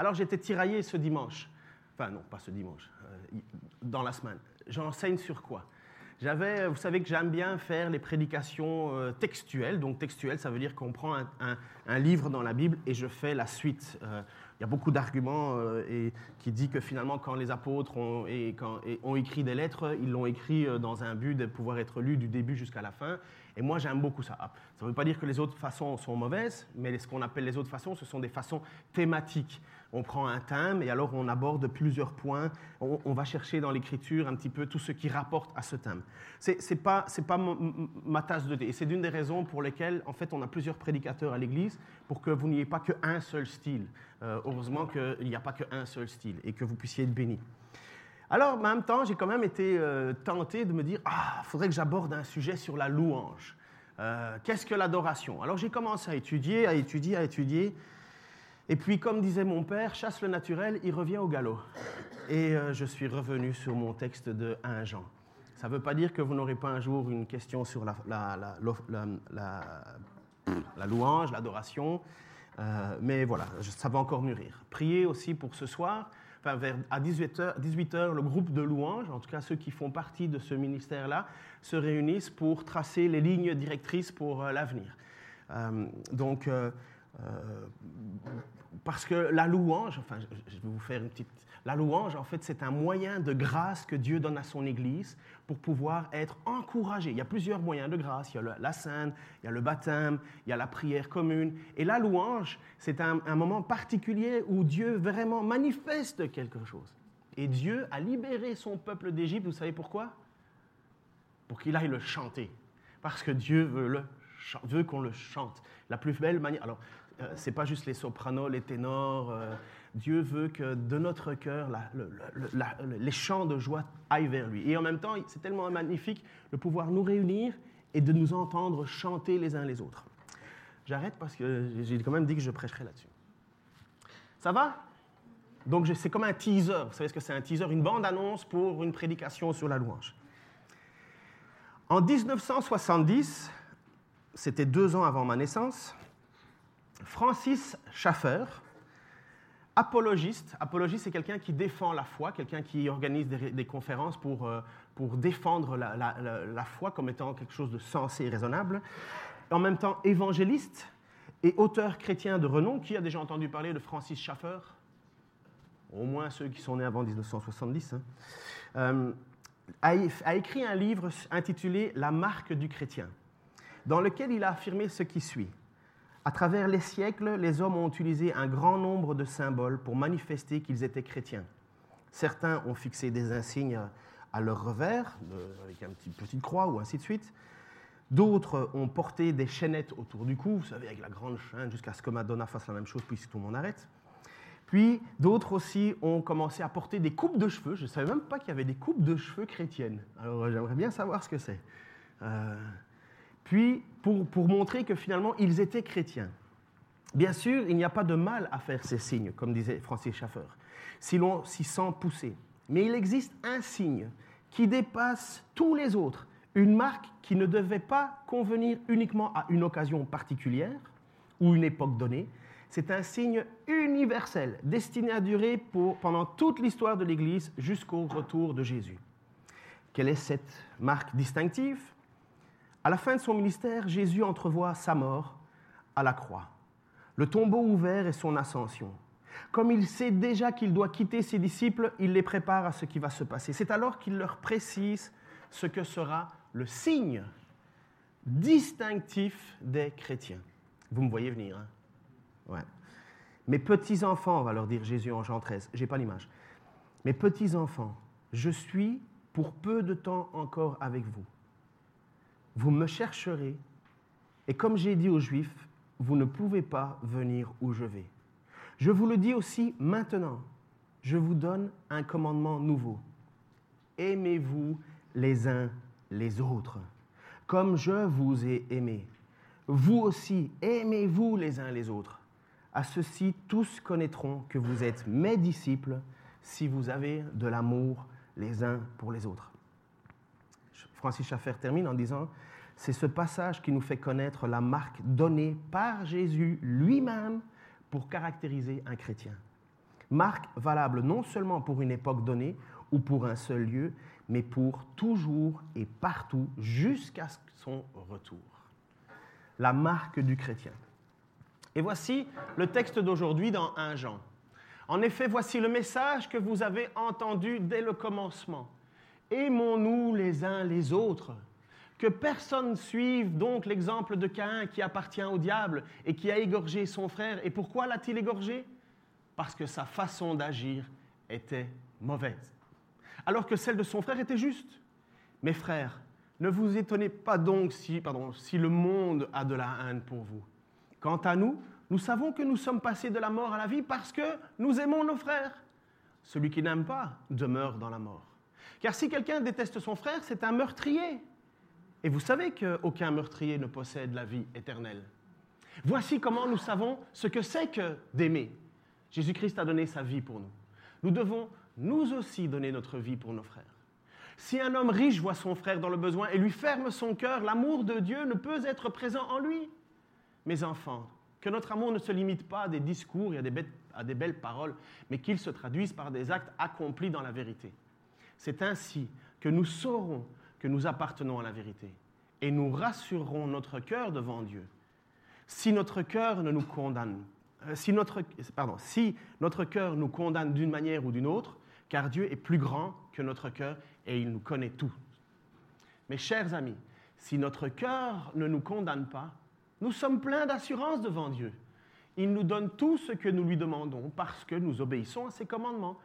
Alors j'étais tiraillé ce dimanche. Enfin non, pas ce dimanche, euh, dans la semaine. J'enseigne sur quoi? J'avais, vous savez que j'aime bien faire les prédications euh, textuelles. Donc textuelles, ça veut dire qu'on prend un, livre dans la Bible et je fais la suite. Euh, il y a beaucoup d'arguments euh, qui dit que finalement, quand les apôtres ont, ont écrit des lettres, ils l'ont écrit dans un but de pouvoir être lu du début jusqu'à la fin. Et moi, j'aime beaucoup ça. Ça ne veut pas dire que les autres façons sont mauvaises, mais ce qu'on appelle les autres façons, ce sont des façons thématiques on prend un thème et alors on aborde plusieurs points. On, va chercher dans l'écriture un petit peu tout ce qui rapporte à ce thème. Ce n'est pas, pas ma tasse de thé. Et c'est une des raisons pour lesquelles, en fait, on a plusieurs prédicateurs à l'Église pour que vous n'ayez pas qu'un seul style. Euh, heureusement qu'il n'y a pas qu'un seul style et que vous puissiez être béni. Alors, en même temps, j'ai quand même été euh, tenté de me dire Ah, il faudrait que j'aborde un sujet sur la louange. Euh, qu'est-ce que l'adoration? Alors, j'ai commencé à étudier, à étudier, à étudier. Et puis, comme disait mon père, chasse le naturel, il revient au galop. Et euh, je suis revenu sur mon texte de 1 Jean. Ça ne veut pas dire que vous n'aurez pas un jour une question sur la, louange, l'adoration, euh, mais voilà, ça va encore mûrir. Priez aussi pour ce soir. Enfin, à 18h, 18 le groupe de louanges, en tout cas ceux qui font partie de ce ministère-là, se réunissent pour tracer les lignes directrices pour euh, l'avenir. donc, parce que la louange, enfin, je vais vous faire une petite. La louange, en fait, c'est un moyen de grâce que Dieu donne à son Église pour pouvoir être encouragé. Il y a plusieurs moyens de grâce. Il y a la scène, il y a le baptême, il y a la prière commune. Et la louange, c'est un, moment particulier où Dieu vraiment manifeste quelque chose. Et Dieu a libéré son peuple d'Égypte. Vous savez pourquoi? Pour qu'il aille le chanter. Parce que Dieu veut, veut qu'on le chante. La plus belle manière. Alors, c'est pas juste les sopranos, les ténors. Euh, Dieu veut que de notre cœur, les chants de joie aillent vers lui. Et en même temps, c'est tellement magnifique de pouvoir nous réunir et de nous entendre chanter les uns les autres. J'arrête parce que j'ai quand même dit que je prêcherais là-dessus. Ça va? Donc c'est comme un teaser. Vous savez ce que c'est un teaser? Une bande-annonce pour une prédication sur la louange. En 1970, c'était deux ans avant ma naissance, Francis Schaffer, apologiste. Apologiste, c'est quelqu'un qui défend la foi, quelqu'un qui organise des, conférences pour, euh, défendre la, foi comme étant quelque chose de sensé et raisonnable. En même temps, évangéliste et auteur chrétien de renom. Qui a déjà entendu parler de Francis Schaffer Au moins ceux qui sont nés avant 1970. Hein. Euh, a écrit un livre intitulé La marque du chrétien, dans lequel il a affirmé ce qui suit. À travers les siècles, les hommes ont utilisé un grand nombre de symboles pour manifester qu'ils étaient chrétiens. Certains ont fixé des insignes à leur revers, avec une petite, croix ou ainsi de suite. D'autres ont porté des chaînettes autour du cou, vous savez, avec la grande chaîne, jusqu'à ce que Madonna fasse la même chose, puis tout le monde arrête. Puis d'autres aussi ont commencé à porter des coupes de cheveux. Je ne savais même pas qu'il y avait des coupes de cheveux chrétiennes. Alors j'aimerais bien savoir ce que c'est. Euh, puis pour, montrer que finalement ils étaient chrétiens. Bien sûr, il n'y a pas de mal à faire ces signes, comme disait Francis Schaffer, si l'on s'y sent poussé. Mais il existe un signe qui dépasse tous les autres, une marque qui ne devait pas convenir uniquement à une occasion particulière ou une époque donnée. C'est un signe universel, destiné à durer pendant toute l'histoire de l'Église jusqu'au retour de Jésus. Quelle est cette marque distinctive? À la fin de son ministère, Jésus entrevoit sa mort à la croix, le tombeau ouvert et son ascension. Comme il sait déjà qu'il doit quitter ses disciples, il les prépare à ce qui va se passer. C'est alors qu'il leur précise ce que sera le signe distinctif des chrétiens. Vous me voyez venir, hein? Ouais. Mes petits-enfants, va leur dire Jésus en Jean 13, j'ai pas l'image. Mes petits-enfants, je suis pour peu de temps encore avec vous vous me chercherez, et comme j'ai dit aux Juifs, vous ne pouvez pas venir où je vais. Je vous le dis aussi maintenant, je vous donne un commandement nouveau. Aimez-vous les uns les autres, comme je vous ai aimé. Vous aussi, aimez-vous les uns les autres. À ceci, tous connaîtront que vous êtes mes disciples si vous avez de l'amour les uns pour les autres. Francis Schaffer termine en disant, c'est ce passage qui nous fait connaître la marque donnée par Jésus lui-même pour caractériser un chrétien. Marque valable non seulement pour une époque donnée ou pour un seul lieu, mais pour toujours et partout jusqu'à son retour. La marque du chrétien. Et voici le texte d'aujourd'hui dans 1 Jean. En effet, voici le message que vous avez entendu dès le commencement. Aimons-nous les uns les autres. Que personne suive donc l'exemple de Caïn qui appartient au diable et qui a égorgé son frère. Et pourquoi l'a-t-il égorgé? Parce que sa façon d'agir était mauvaise, alors que celle de son frère était juste. Mes frères, ne vous étonnez pas donc si, le monde a de la haine pour vous. Quant à nous, nous savons que nous sommes passés de la mort à la vie parce que nous aimons nos frères. Celui qui n'aime pas demeure dans la mort. Car si quelqu'un déteste son frère, c'est un meurtrier. Et vous savez qu'aucun meurtrier ne possède la vie éternelle. Voici comment nous savons ce que c'est que d'aimer. Jésus-Christ a donné sa vie pour nous. Nous devons nous aussi donner notre vie pour nos frères. Si un homme riche voit son frère dans le besoin et lui ferme son cœur, l'amour de Dieu ne peut être présent en lui. Mes enfants, que notre amour ne se limite pas à des discours et à des, belles, à des belles paroles, mais qu'il se traduise par des actes accomplis dans la vérité. C'est ainsi que nous saurons que nous appartenons à la vérité et nous rassurerons notre cœur devant Dieu. Si notre cœur ne nous condamne, euh, si notre, pardon, si notre cœur nous condamne d'une manière ou d'une autre, car Dieu est plus grand que notre cœur et il nous connaît tout. Mes chers amis, si notre cœur ne nous condamne pas, nous sommes pleins d'assurance devant Dieu. Il nous donne tout ce que nous lui demandons parce que nous obéissons à ses commandements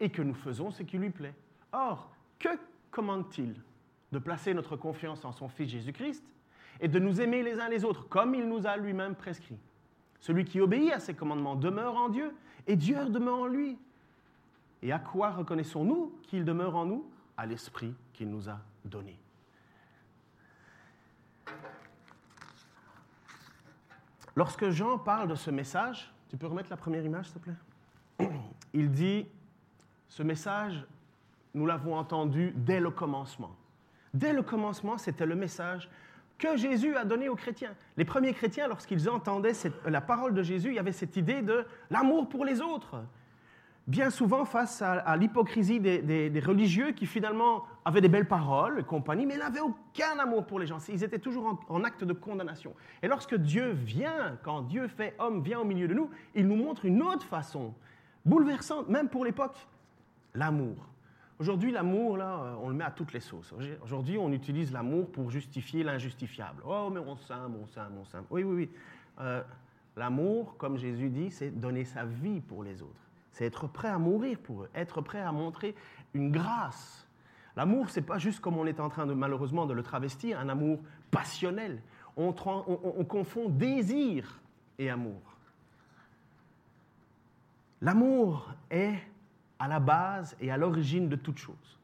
et que nous faisons ce qui lui plaît. Or, que commande-t-il de placer notre confiance en son Fils Jésus-Christ et de nous aimer les uns les autres comme il nous a lui-même prescrit? Celui qui obéit à ses commandements demeure en Dieu et Dieu demeure en lui. Et à quoi reconnaissons-nous qu'il demeure en nous? À l'Esprit qu'il nous a donné. Lorsque Jean parle de ce message, tu peux remettre la première image, s'il te plaît? Il dit, ce message, nous l'avons entendu dès le commencement. Dès le commencement, c'était le message que Jésus a donné aux chrétiens. Les premiers chrétiens, lorsqu'ils entendaient la parole de Jésus, il y avait cette idée de l'amour pour les autres. Bien souvent, face à, l'hypocrisie des, religieux qui finalement avaient des belles paroles et compagnie, mais n'avaient aucun amour pour les gens. Ils étaient toujours en, en acte de condamnation. Et lorsque Dieu vient, quand Dieu fait homme, vient au milieu de nous, il nous montre une autre façon, bouleversante, même pour l'époque, l'amour. Aujourd'hui, l'amour, là, on le met à toutes les sauces. Aujourd'hui, on utilise l'amour pour justifier l'injustifiable. Oh, mais on s'aime, on s'aime, on s'aime. Oui, oui, oui. Euh, l'amour, comme Jésus dit, c'est donner sa vie pour les autres. C'est être prêt à mourir pour eux, être prêt à montrer une grâce. L'amour, c'est pas juste comme on est en train de malheureusement de le travestir, un amour passionnel. On, on confond désir et amour. L'amour est à la base et à l'origine de toute chose.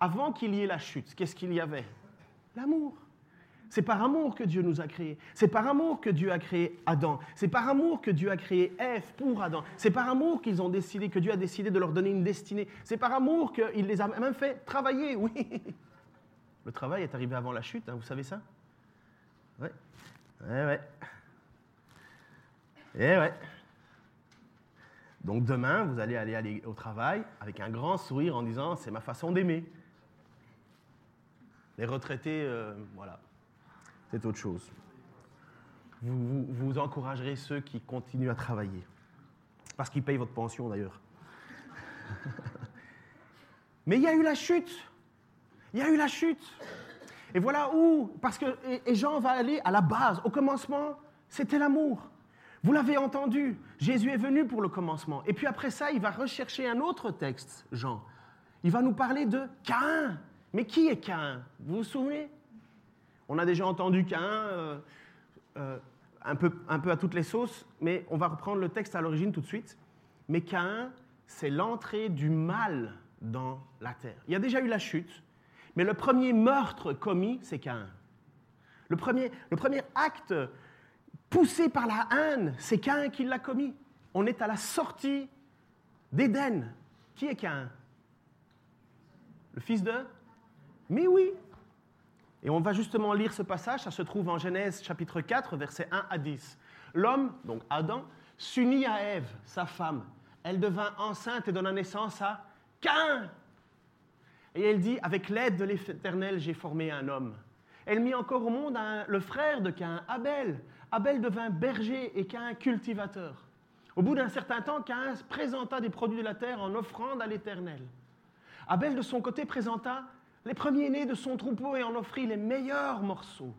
Avant qu'il y ait la chute, qu'est-ce qu'il y avait? L'amour. C'est par amour que Dieu nous a créés. C'est par amour que Dieu a créé Adam. C'est par amour que Dieu a créé Ève pour Adam. C'est par amour qu'ils ont décidé, que Dieu a décidé de leur donner une destinée. C'est par amour qu'il les a même fait travailler, oui. Le travail est arrivé avant la chute, hein, vous savez ça? Oui. Eh ouais. Eh ouais. Donc demain, vous allez aller, au travail avec un grand sourire en disant c'est ma façon d'aimer. Les retraités, euh, voilà, c'est autre chose. Vous, vous, encouragerez ceux qui continuent à travailler, parce qu'ils payent votre pension d'ailleurs. Mais il y a eu la chute. Il y a eu la chute. Et voilà où, parce que et Jean va aller à la base, au commencement, c'était l'amour. Vous l'avez entendu, Jésus est venu pour le commencement. Et puis après ça, il va rechercher un autre texte, Jean. Il va nous parler de Caïn. Mais qui est Caïn? Vous vous souvenez? On a déjà entendu Caïn euh, euh, un, peu, un peu à toutes les sauces, mais on va reprendre le texte à l'origine tout de suite. Mais Caïn, c'est l'entrée du mal dans la terre. Il y a déjà eu la chute, mais le premier meurtre commis, c'est Caïn. Le premier, le premier acte poussé par la haine, c'est Cain qui l'a commis. On est à la sortie d'Éden. Qui est Cain Le fils de? Mais oui. Et on va justement lire ce passage, ça se trouve en Genèse chapitre 4, versets 1 à 10. L'homme, donc Adam, s'unit à Ève, sa femme, elle devint enceinte et donna naissance à Cain. Et elle dit, avec l'aide de l'Éternel, j'ai formé un homme. Elle mit encore au monde le frère de Cain, Abel. Abel devint berger et Cain cultivateur. Au bout d'un certain temps, Cain présenta des produits de la terre en offrande à l'Éternel. Abel, de son côté, présenta les premiers-nés de son troupeau et en offrit les meilleurs morceaux.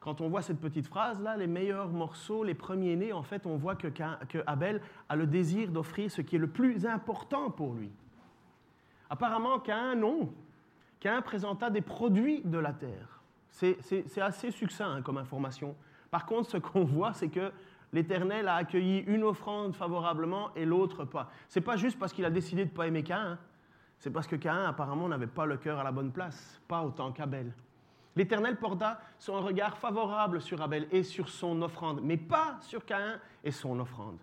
Quand on voit cette petite phrase-là, les meilleurs morceaux, les premiers-nés, en fait, on voit que, que Abel a le désir d'offrir ce qui est le plus important pour lui. Apparemment, Cain, non. Cain présenta des produits de la terre. C'est assez succinct hein, comme information. Par contre, ce qu'on voit, c'est que l'Éternel a accueilli une offrande favorablement et l'autre pas. Ce n'est pas juste parce qu'il a décidé de ne pas aimer Cain, hein. c'est parce que Cain apparemment n'avait pas le cœur à la bonne place, pas autant qu'Abel. L'Éternel porta son regard favorable sur Abel et sur son offrande, mais pas sur Cain et son offrande.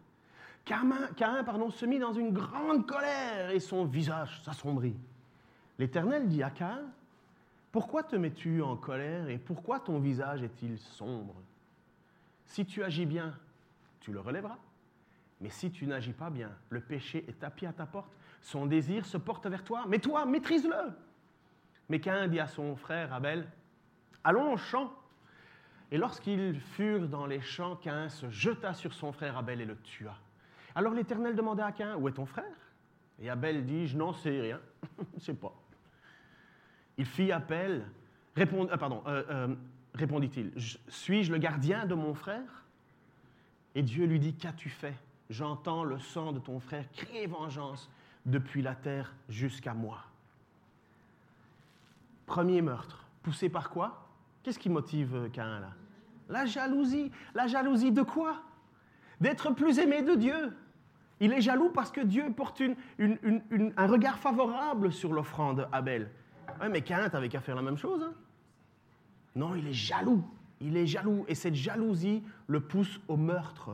Cain, pardon, se mit dans une grande colère et son visage s'assombrit. L'Éternel dit à Cain, Pourquoi te mets-tu en colère et pourquoi ton visage est-il sombre? Si tu agis bien, tu le relèveras. Mais si tu n'agis pas bien, le péché est tapis à ta porte, son désir se porte vers toi, mais toi, maîtrise-le. Mais Cain dit à son frère Abel, Allons au champ. Et lorsqu'ils furent dans les champs, Cain se jeta sur son frère Abel et le tua. Alors l'Éternel demanda à Cain, Où est ton frère? Et Abel dit, Je n'en sais rien, je ne sais pas. Il fit appel, répond, euh, pardon, euh, euh, répondit-il, Suis-je le gardien de mon frère? Et Dieu lui dit, Qu'as-tu fait? J'entends le sang de ton frère crier vengeance depuis la terre jusqu'à moi. Premier meurtre, poussé par quoi? Qu'est-ce qui motive Cain là? La jalousie. La jalousie de quoi? D'être plus aimé de Dieu. Il est jaloux parce que Dieu porte un regard favorable sur l'offrande Abel. Mais Cain, t'avais qu'à faire la même chose. Hein? Non, il est jaloux. Il est jaloux. Et cette jalousie le pousse au meurtre.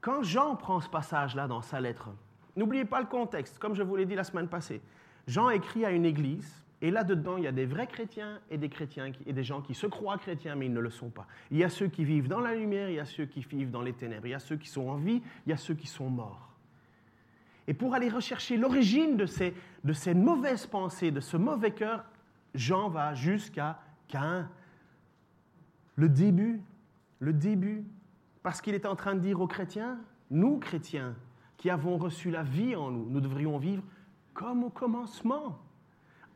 Quand Jean prend ce passage-là dans sa lettre, n'oubliez pas le contexte, comme je vous l'ai dit la semaine passée. Jean écrit à une église et là-dedans, il y a des vrais chrétiens et des chrétiens et des gens qui se croient chrétiens, mais ils ne le sont pas. Il y a ceux qui vivent dans la lumière, il y a ceux qui vivent dans les ténèbres, il y a ceux qui sont en vie, il y a ceux qui sont morts. Et pour aller rechercher l'origine de ces, de ces mauvaises pensées, de ce mauvais cœur, Jean va jusqu'à Cain. Le début, le début, parce qu'il est en train de dire aux chrétiens, nous chrétiens, qui avons reçu la vie en nous, nous devrions vivre comme au commencement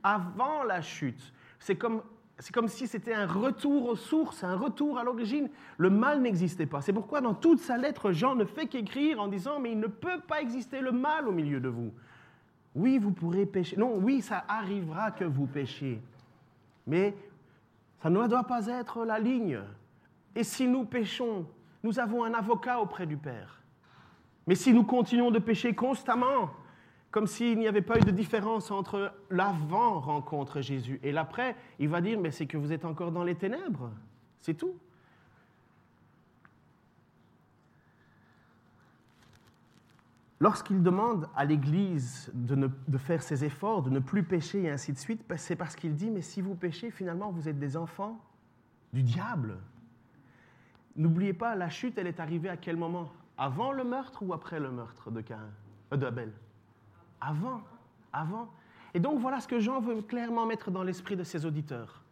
avant la chute. C'est comme, c'est comme si c'était un retour aux sources, un retour à l'origine. Le mal n'existait pas. C'est pourquoi dans toute sa lettre, Jean ne fait qu'écrire en disant, mais il ne peut pas exister le mal au milieu de vous. Oui, vous pourrez pécher. Non, oui, ça arrivera que vous péchiez. Mais ça ne doit pas être la ligne. Et si nous péchons, nous avons un avocat auprès du Père. Mais si nous continuons de pécher constamment, comme s'il n'y avait pas eu de différence entre l'avant-rencontre Jésus et l'après. Il va dire, mais c'est que vous êtes encore dans les ténèbres. C'est tout. Lorsqu'il demande à l'Église de, faire ses efforts, de ne plus pécher et ainsi de suite, ben, c'est parce qu'il dit, mais si vous péchez, finalement, vous êtes des enfants du diable. N'oubliez pas, la chute, elle est arrivée à quel moment? Avant le meurtre ou après le meurtre de Cain, euh, avant, avant. Et donc voilà ce que Jean veut clairement mettre dans l'esprit de ses auditeurs.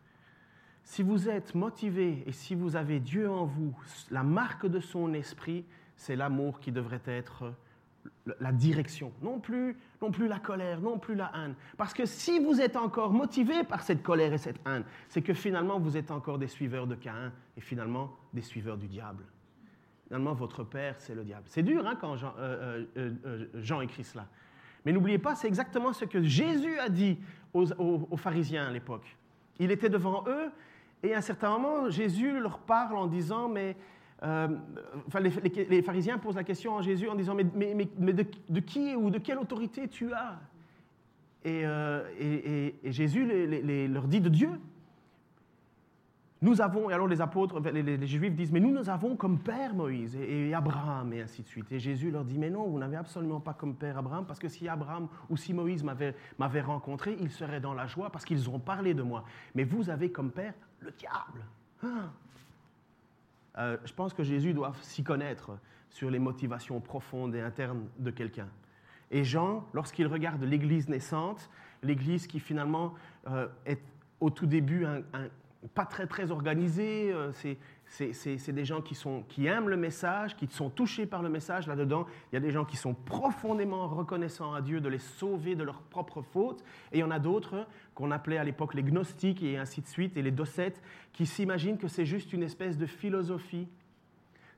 Si vous êtes motivé et si vous avez Dieu en vous, la marque de son esprit, c'est l'amour qui devrait être la direction, non plus, non plus la colère, non plus la haine. Parce que si vous êtes encore motivé par cette colère et cette haine, c'est que finalement vous êtes encore des suiveurs de Caïn et finalement des suiveurs du diable. Finalement, votre père, c'est le diable. C'est dur hein, quand Jean, euh, euh, euh, Jean écrit cela. Mais n'oubliez pas, c'est exactement ce que Jésus a dit aux, pharisiens à l'époque. Il était devant eux et à un certain moment, Jésus leur parle en disant, mais... Euh, enfin, les, pharisiens posent la question à Jésus en disant, mais, de, qui ou de quelle autorité tu as? Euh, et, et, Jésus leur dit de Dieu. Nous avons, et alors les apôtres, les, Juifs disent, mais nous, nous avons comme père Moïse et, Abraham, et ainsi de suite. Et Jésus leur dit, mais non, vous n'avez absolument pas comme père Abraham, parce que si Abraham ou si Moïse m'avait rencontré, ils seraient dans la joie parce qu'ils ont parlé de moi. Mais vous avez comme père le diable. Hein? Euh, je pense que Jésus doit s'y connaître sur les motivations profondes et internes de quelqu'un. Et Jean, lorsqu'il regarde l'Église naissante, l'Église qui finalement euh, est au tout début pas très très organisée, euh, c'est des gens qui aiment le message, qui sont touchés par le message. Là-dedans, il y a des gens qui sont profondément reconnaissants à Dieu de les sauver de leurs propres fautes. Et il y en a d'autres qu'on appelait à l'époque les gnostiques et ainsi de suite, et les docètes, qui s'imaginent que c'est juste une espèce de philosophie.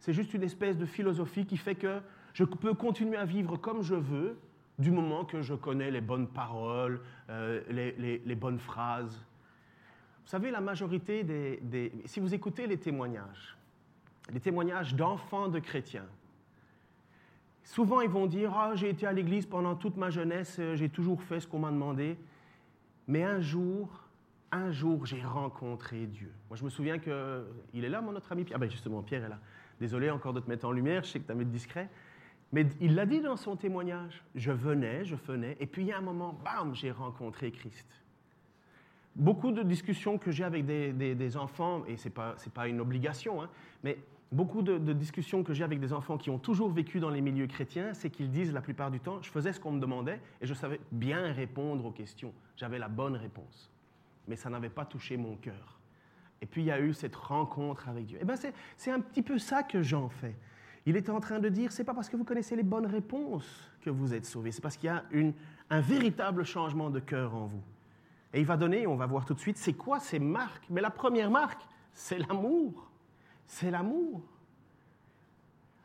C'est juste une espèce de philosophie qui fait que je peux continuer à vivre comme je veux, du moment que je connais les bonnes paroles, euh, les, bonnes phrases. Vous savez, la majorité des, Si vous écoutez les témoignages, les témoignages d'enfants de chrétiens, souvent ils vont dire Ah, j'ai été à l'église pendant toute ma jeunesse, euh, j'ai toujours fait ce qu'on m'a demandé. Mais un jour, un jour, j'ai rencontré Dieu. Moi, je me souviens que. Il est là, mon notre ami Pierre. Ah, ben justement, Pierre est là. Désolé encore de te mettre en lumière, je sais que tu as mis discret. Mais il l'a dit dans son témoignage. Je venais, je venais, et puis il y a un moment, bam, j'ai rencontré Christ. Beaucoup de discussions que j'ai avec des, enfants, et ce n'est pas, pas, une obligation, hein, mais beaucoup de, discussions que j'ai avec des enfants qui ont toujours vécu dans les milieux chrétiens, c'est qu'ils disent la plupart du temps, je faisais ce qu'on me demandait et je savais bien répondre aux questions. J'avais la bonne réponse. Mais ça n'avait pas touché mon cœur. Et puis il y a eu cette rencontre avec Dieu. Et eh bien c'est un petit peu ça que Jean fait. Il était en train de dire, c'est pas parce que vous connaissez les bonnes réponses que vous êtes sauvés, c'est parce qu'il y a une, un véritable changement de cœur en vous. Et il va donner, on va voir tout de suite, c'est quoi ces marques? Mais la première marque, c'est l'amour. C'est l'amour.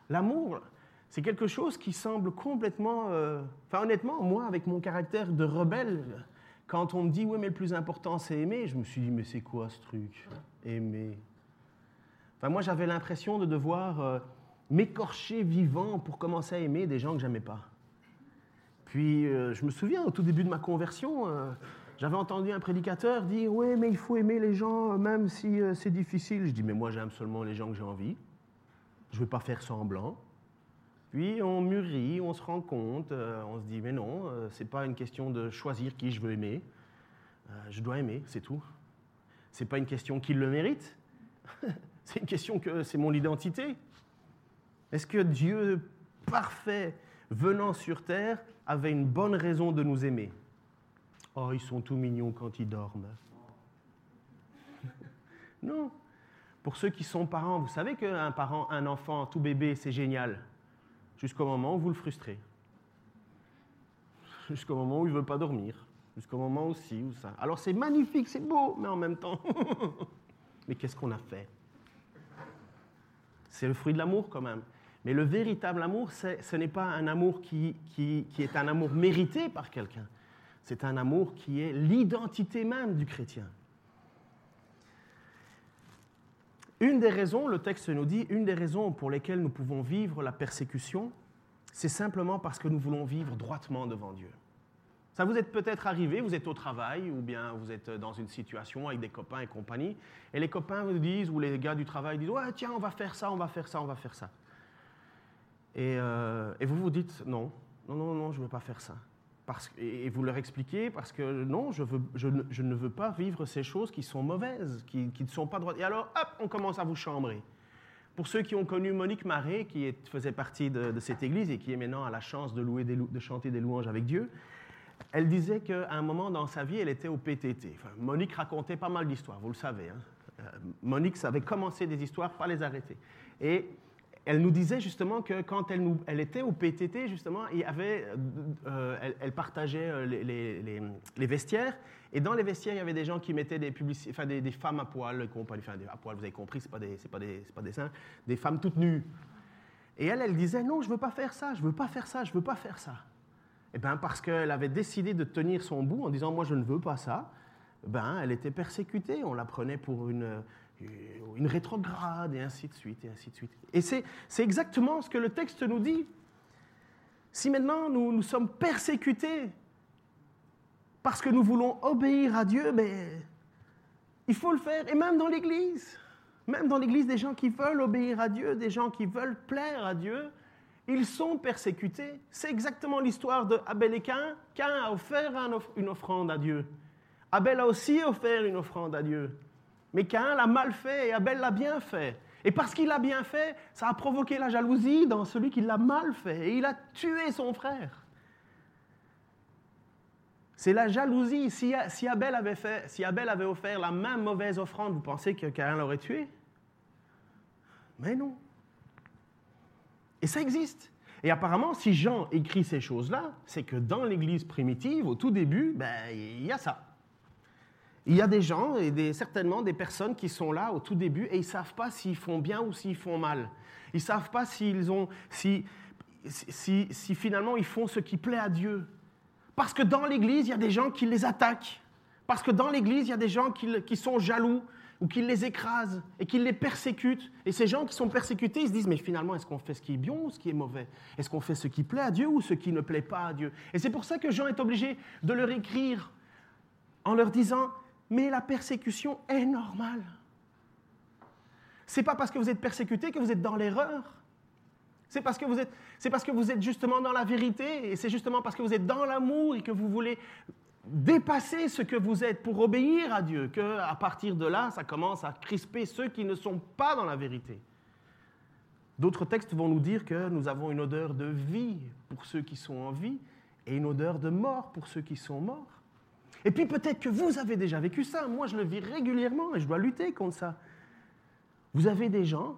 L'amour, c'est quelque chose qui semble complètement... Euh, enfin honnêtement, moi, avec mon caractère de rebelle, quand on me dit, oui, mais le plus important, c'est aimer, je me suis dit, mais c'est quoi ce truc? Aimer. Enfin, moi, j'avais l'impression de devoir... Euh, m'écorcher vivant pour commencer à aimer des gens que j'aimais pas. Puis euh, je me souviens, au tout début de ma conversion, j'avais entendu un prédicateur dire Oui, mais il faut aimer les gens même si euh, c'est difficile. Je dis Mais moi, j'aime seulement les gens que j'ai envie. Je ne vais pas faire semblant. Puis on mûrit, on se rend compte, on se dit Mais non, ce n'est pas une question de choisir qui je veux aimer. je dois aimer, c'est tout. Ce n'est pas une question qui le mérite. c'est une question que c'est mon identité. Est-ce que Dieu parfait venant sur terre avait une bonne raison de nous aimer? Oh, ils sont tout mignons quand ils dorment. non. Pour ceux qui sont parents, vous savez qu'un parent, un enfant, tout bébé, c'est génial. Jusqu'au moment où vous le frustrez. Jusqu'au moment où il ne veut pas dormir. Jusqu'au moment où ou ça. Alors c'est magnifique, c'est beau, mais en même temps. mais qu'est-ce qu'on a fait? C'est le fruit de l'amour quand même. Mais le véritable amour, ce n'est pas un amour qui, qui, est un amour mérité par quelqu'un. C'est un amour qui est l'identité même du chrétien. Une des raisons, le texte nous dit, une des raisons pour lesquelles nous pouvons vivre la persécution, c'est simplement parce que nous voulons vivre droitement devant Dieu. Ça vous est peut-être arrivé, vous êtes au travail ou bien vous êtes dans une situation avec des copains et compagnie, et les copains vous disent, ou les gars du travail disent, ouais, tiens, on va faire ça, on va faire ça, on va faire ça. Euh, et, vous vous dites non, non, non, non, je ne veux pas faire ça. Et vous leur expliquez parce que non, je, ne, veux pas vivre ces choses qui sont mauvaises, qui, ne sont pas droites. Et alors, hop, on commence à vous chambrer. Pour ceux qui ont connu Monique Marais, qui faisait partie de, cette église et qui est maintenant à la chance de chanter des louanges avec Dieu, elle disait qu'à un moment dans sa vie, elle était au PTT. Monique racontait pas mal d'histoires, vous le savez. Hein. Euh, Monique savait commencer des histoires, pas les arrêter. Et elle nous disait justement que quand elle, était au PTT, justement, euh, elle, partageait euh, les, vestiaires. Et dans les vestiaires, il y avait des gens qui mettaient des, enfin, des, femmes à poil, enfin, à poil, vous avez compris, ce n'est pas, des, des, pas des seins, des femmes toutes nues. Et elle, elle disait, non, je ne veux pas faire ça, je ne veux pas faire ça, je ne veux pas faire ça. Et eh bien, parce qu'elle avait décidé de tenir son bout en disant, moi, je ne veux pas ça, ben, elle était persécutée. On la prenait pour une, une rétrograde, et ainsi de suite, et ainsi de suite. Et c'est exactement ce que le texte nous dit. Si maintenant nous, nous sommes persécutés parce que nous voulons obéir à Dieu, ben, il faut le faire, et même dans l'Église. Même dans l'Église, des gens qui veulent obéir à Dieu, des gens qui veulent plaire à Dieu, ils sont persécutés. C'est exactement l'histoire de Abel et Cain. Cain a offert une offrande à Dieu. Abel a aussi offert une offrande à Dieu. Mais Cain l'a mal fait et Abel l'a bien fait. Et parce qu'il l'a bien fait, ça a provoqué la jalousie dans celui qui l'a mal fait. Et il a tué son frère. C'est la jalousie. Si, Abel avait fait, si Abel offert la même mauvaise offrande, vous pensez que Caïn l'aurait tué? Mais non. Et ça existe. Et apparemment, si Jean écrit ces choses-là, c'est que dans l'Église primitive, au tout début, ben, il y a ça. Il y a des gens, et certainement des personnes qui sont là au tout début, et ils ne savent pas s'ils font bien ou s'ils font mal. Ils ne savent pas s'ils ont, si, si, si finalement ils font ce qui plaît à Dieu. Parce que dans l'Église, il y a des gens qui les attaquent. Parce que dans l'Église, il y a des gens qui, sont jaloux ou qui les écrasent et qui les persécutent. Et ces gens qui sont persécutés, ils se disent, mais finalement, est-ce qu'on fait ce qui est bien ou ce qui est mauvais? Est-ce qu'on fait ce qui plaît à Dieu ou ce qui ne plaît pas à Dieu? Et c'est pour ça que Jean est obligé de leur écrire en leur disant, mais la persécution est normale. C'est pas parce que vous êtes persécuté que vous êtes dans l'erreur. C'est parce, que vous êtes, c'est parce que vous êtes justement dans la vérité, et c'est justement parce que vous êtes dans l'amour et que vous voulez dépasser ce que vous êtes pour obéir à Dieu, que à partir de là, ça commence à crisper ceux qui ne sont pas dans la vérité. D'autres textes vont nous dire que nous avons une odeur de vie pour ceux qui sont en vie et une odeur de mort pour ceux qui sont morts. Et puis peut-être que vous avez déjà vécu ça. Moi, je le vis régulièrement et je dois lutter contre ça. Vous avez des gens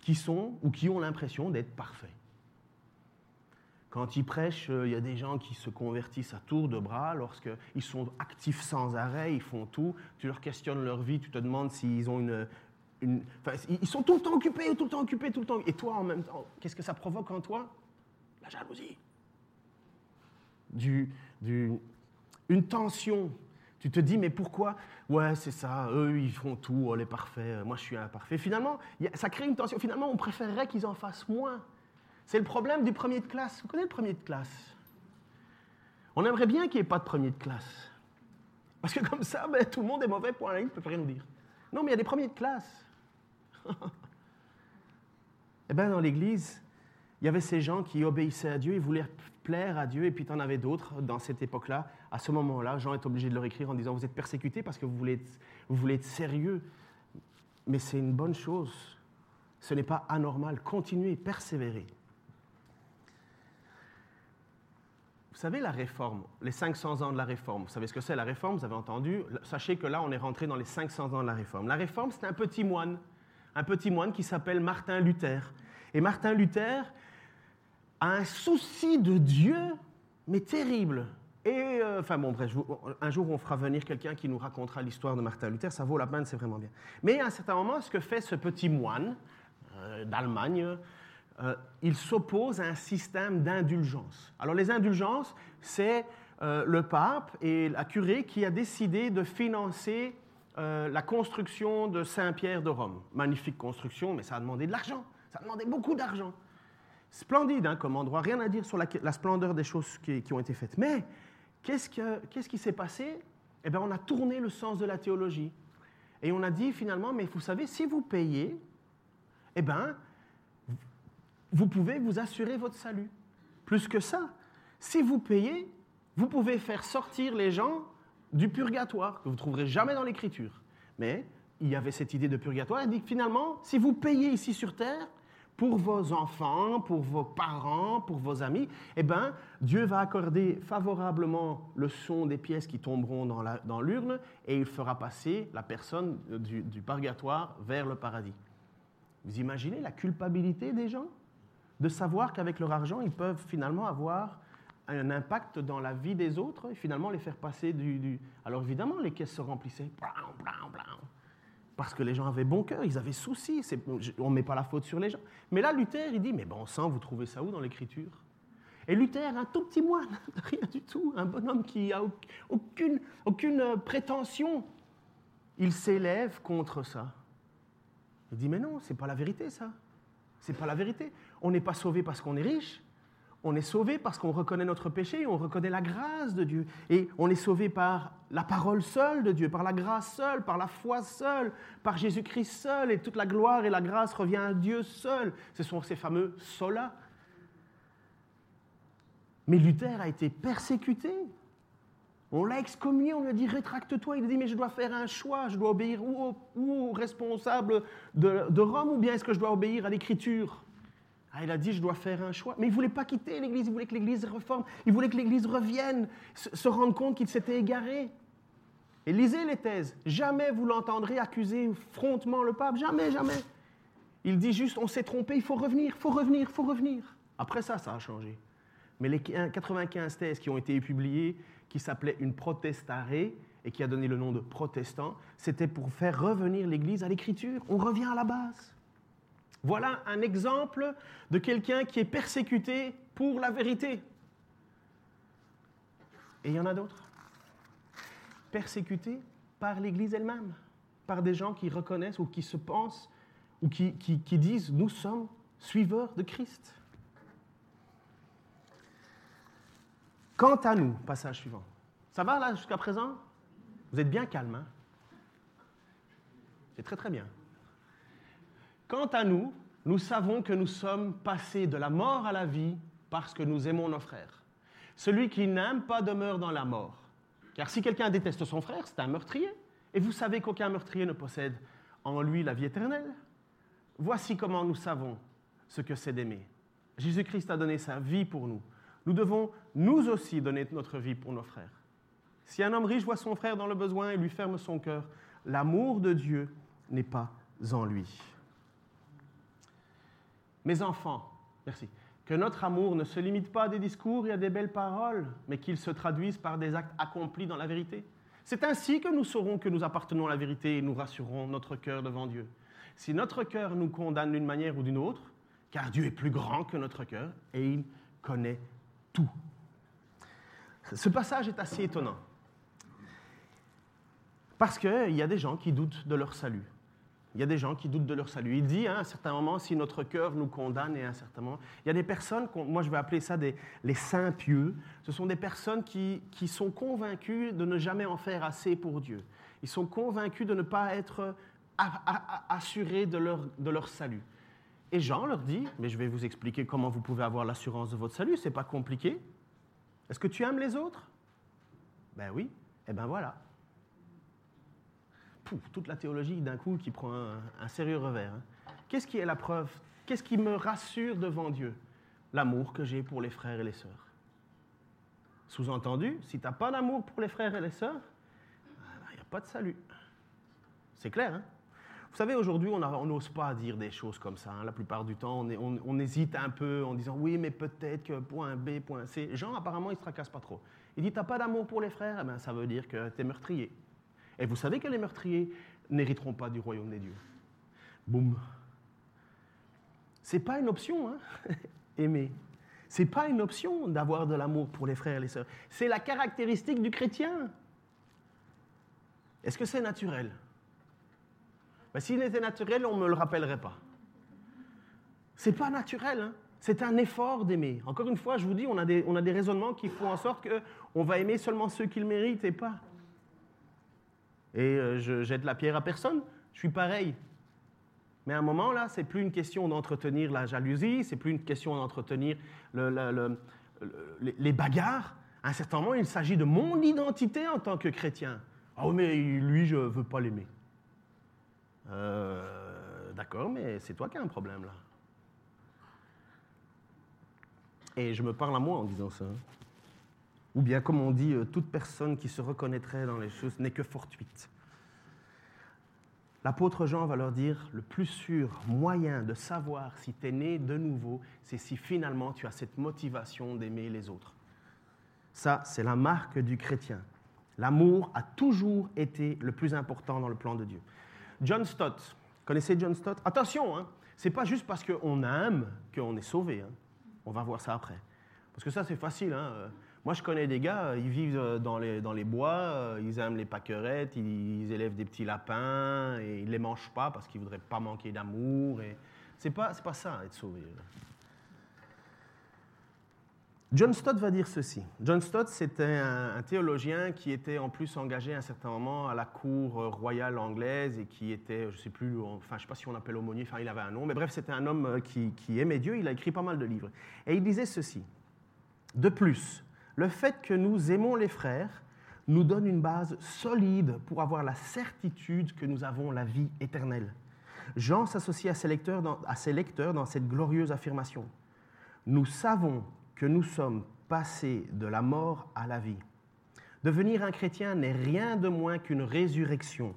qui sont ou qui ont l'impression d'être parfaits. Quand ils prêchent, euh, il y a des gens qui se convertissent à tour de bras lorsqu'ils sont actifs sans arrêt, ils font tout. Tu leur questionnes leur vie, tu te demandes s'ils ont une, ils sont tout le temps occupés, tout le temps occupés, tout le temps. Et toi, en même temps, qu'est-ce que ça provoque en toi? La jalousie. Du, du, une tension tu te dis, mais pourquoi? Ouais, c'est ça, eux, ils font tout, oh, les parfaits, moi, je suis imparfait. Finalement, ça crée une tension. Finalement, on préférerait qu'ils en fassent moins. C'est le problème du premier de classe. Vous connaissez le premier de classe? On aimerait bien qu'il n'y ait pas de premier de classe. Parce que comme ça, ben, tout le monde est mauvais un ligne, ne peut rien nous dire. Non, mais il y a des premiers de classe. eh bien, dans l'Église, il y avait ces gens qui obéissaient à Dieu, ils voulaient plaire à Dieu, et puis tu en avais d'autres dans cette époque-là. À ce moment-là, Jean est obligé de leur écrire en disant, vous êtes persécutés parce que vous voulez être, vous voulez être sérieux. Mais c'est une bonne chose. Ce n'est pas anormal. Continuez, persévérez. Vous savez, la réforme, les 500 ans de la réforme, vous savez ce que c'est la réforme, vous avez entendu, sachez que là, on est rentré dans les 500 ans de la réforme. La réforme, c'est un petit moine, un petit moine qui s'appelle Martin Luther. Et Martin Luther, a un souci de Dieu, mais terrible. Et, euh, enfin bon, bref, un jour on fera venir quelqu'un qui nous racontera l'histoire de Martin Luther, ça vaut la peine, c'est vraiment bien. Mais à un certain moment, ce que fait ce petit moine euh, d'Allemagne, euh, il s'oppose à un système d'indulgence. Alors les indulgences, c'est le pape et la curée qui a décidé de financer la construction de Saint-Pierre de Rome. Magnifique construction, mais ça a demandé de l'argent, ça a demandé beaucoup d'argent. Splendide hein, comme endroit, rien à dire sur la, splendeur des choses qui, ont été faites. Mais qu'est-ce, qui s'est passé? Eh bien, on a tourné le sens de la théologie. Et on a dit finalement, mais vous savez, si vous payez, eh bien, vous pouvez vous assurer votre salut. Plus que ça, si vous payez, vous pouvez faire sortir les gens du purgatoire, que vous ne trouverez jamais dans l'Écriture. Mais il y avait cette idée de purgatoire, et dit que finalement, si vous payez ici sur terre, pour vos enfants, pour vos parents, pour vos amis, eh bien, Dieu va accorder favorablement le son des pièces qui tomberont dans l'urne et il fera passer la personne du, purgatoire vers le paradis. Vous imaginez la culpabilité des gens? De savoir qu'avec leur argent, ils peuvent finalement avoir un impact dans la vie des autres et finalement les faire passer du... Alors évidemment, les caisses se remplissaient. Parce que les gens avaient bon cœur, ils avaient souci, on ne met pas la faute sur les gens. Mais là, Luther, il dit, mais bon sang, vous trouvez ça où dans l'Écriture? Et Luther, un tout petit moine, rien du tout, un bonhomme qui n'a aucune, aucune euh, prétention, il s'élève contre ça. Il dit, mais non, c'est pas la vérité ça. C'est pas la vérité. On n'est pas sauvé parce qu'on est riche, on est sauvé parce qu'on reconnaît notre péché, on reconnaît la grâce de Dieu. Et on est sauvé par la parole seule de Dieu, par la grâce seule, par la foi seule, par Jésus-Christ seul. Et toute la gloire et la grâce revient à Dieu seul. Ce sont ces fameux sola. Mais Luther a été persécuté. On l'a excommunié, on lui a dit rétracte-toi. Il a dit mais je dois faire un choix, je dois obéir ou au, responsable de, Rome ou bien est-ce que je dois obéir à l'Écriture? Ah, Il a dit je dois faire un choix. Mais il ne voulait pas quitter l'Église, il voulait que l'Église reforme, il voulait que l'Église revienne, se rende compte qu'il s'était égaré. Et lisez les thèses. Jamais vous l'entendrez accuser frontement le pape, jamais, jamais. Il dit juste on s'est trompé, il faut revenir, il faut revenir, il faut revenir. Après ça, ça a changé. Mais les 95 thèses qui ont été publiées, qui s'appelaient une protestarée et qui a donné le nom de protestant, c'était pour faire revenir l'Église à l'écriture. On revient à la base. Voilà un exemple de quelqu'un qui est persécuté pour la vérité. Et il y en a d'autres. Persécuté par l'Église elle-même, par des gens qui reconnaissent ou qui se pensent ou qui, qui disent nous sommes suiveurs de Christ. Quant à nous, passage suivant. Ça va là jusqu'à présent? Vous êtes bien calme, hein? C'est très très bien. Quant à nous, nous savons que nous sommes passés de la mort à la vie parce que nous aimons nos frères. Celui qui n'aime pas demeure dans la mort. Car si quelqu'un déteste son frère, c'est un meurtrier. Et vous savez qu'aucun meurtrier ne possède en lui la vie éternelle. Voici comment nous savons ce que c'est d'aimer. Jésus-Christ a donné sa vie pour nous nous devons nous aussi donner notre vie pour nos frères. Si un homme riche voit son frère dans le besoin et lui ferme son cœur, l'amour de Dieu n'est pas en lui. Mes enfants, merci, que notre amour ne se limite pas à des discours et à des belles paroles, mais qu'il se traduise par des actes accomplis dans la vérité. C'est ainsi que nous saurons que nous appartenons à la vérité et nous rassurons notre cœur devant Dieu. Si notre cœur nous condamne d'une manière ou d'une autre, car Dieu est plus grand que notre cœur et il connaît tout. Ce passage est assez étonnant. Parce qu'il y a des gens qui doutent de leur salut. Il y a des gens qui doutent de leur salut. Il dit hein, à un certain moment, si notre cœur nous condamne, et à un certain moment, il y a des personnes, moi je vais appeler ça des, les saints pieux, ce sont des personnes qui, qui sont convaincues de ne jamais en faire assez pour Dieu. Ils sont convaincus de ne pas être assurés de leur, de leur salut. Et Jean leur dit, mais je vais vous expliquer comment vous pouvez avoir l'assurance de votre salut, c'est pas compliqué. Est-ce que tu aimes les autres? Ben oui, et eh ben voilà. Toute la théologie d'un coup qui prend un, sérieux revers. Hein. Qu'est-ce qui est la preuve? Qu'est-ce qui me rassure devant Dieu? L'amour que j'ai pour les frères et les sœurs. Sous-entendu, si tu n'as pas d'amour pour les frères et les sœurs, il ben, n'y a pas de salut. C'est clair, hein vous savez, aujourd'hui, on n'ose pas dire des choses comme ça. Hein. La plupart du temps, on, hésite un peu en disant oui, mais peut-être que point B, point C. Jean, apparemment, il ne se tracasse pas trop. Il dit T'as pas d'amour pour les frères? Eh ben, Ça veut dire que tu es meurtrier. Et vous savez que les meurtriers n'hériteront pas du royaume des dieux. Boum. C'est pas une option, hein aimer. C'est pas une option d'avoir de l'amour pour les frères et les sœurs. C'est la caractéristique du chrétien. Est-ce que c'est naturel? Ben, S'il était naturel, on ne me le rappellerait pas. C'est pas naturel, hein. c'est un effort d'aimer. Encore une fois, je vous dis, on a des, on a des raisonnements qui font en sorte qu'on va aimer seulement ceux qu'il méritent et pas. Et euh, je jette la pierre à personne, je suis pareil. Mais à un moment, là, c'est plus une question d'entretenir la jalousie, c'est plus une question d'entretenir les bagarres. À un certain moment, il s'agit de mon identité en tant que chrétien. Oh, mais lui, je ne veux pas l'aimer. Euh, d'accord, mais c'est toi qui as un problème là. Et je me parle à moi en disant ça. Ou bien, comme on dit, euh, toute personne qui se reconnaîtrait dans les choses n'est que fortuite. L'apôtre Jean va leur dire, le plus sûr moyen de savoir si tu es né de nouveau, c'est si finalement tu as cette motivation d'aimer les autres. Ça, c'est la marque du chrétien. L'amour a toujours été le plus important dans le plan de Dieu. John Stott. Connaissez John Stott? Attention, hein, c'est pas juste parce qu'on aime qu'on est sauvé. Hein. On va voir ça après. Parce que ça, c'est facile. Hein. Moi, je connais des gars, ils vivent euh, dans les, dans les bois, euh, ils aiment les pâquerettes, ils, élèvent des petits lapins et ils ne les mangent pas parce qu'ils ne voudraient pas manquer d'amour. Et... C'est pas, pas ça, être sauvé. John Stott va dire ceci. John Stott, c'était un, théologien qui était en plus engagé à un certain moment à la cour royale anglaise et qui était, je ne sais plus, enfin, je sais pas si on l'appelle aumônier, enfin, il avait un nom, mais bref, c'était un homme qui aimait Dieu, il a écrit pas mal de livres. Et il disait ceci. De plus, le fait que nous aimons les frères nous donne une base solide pour avoir la certitude que nous avons la vie éternelle. Jean s'associe à ses lecteurs dans, cette glorieuse affirmation. Nous savons que nous sommes passés de la mort à la vie. Devenir un chrétien n'est rien de moins qu'une résurrection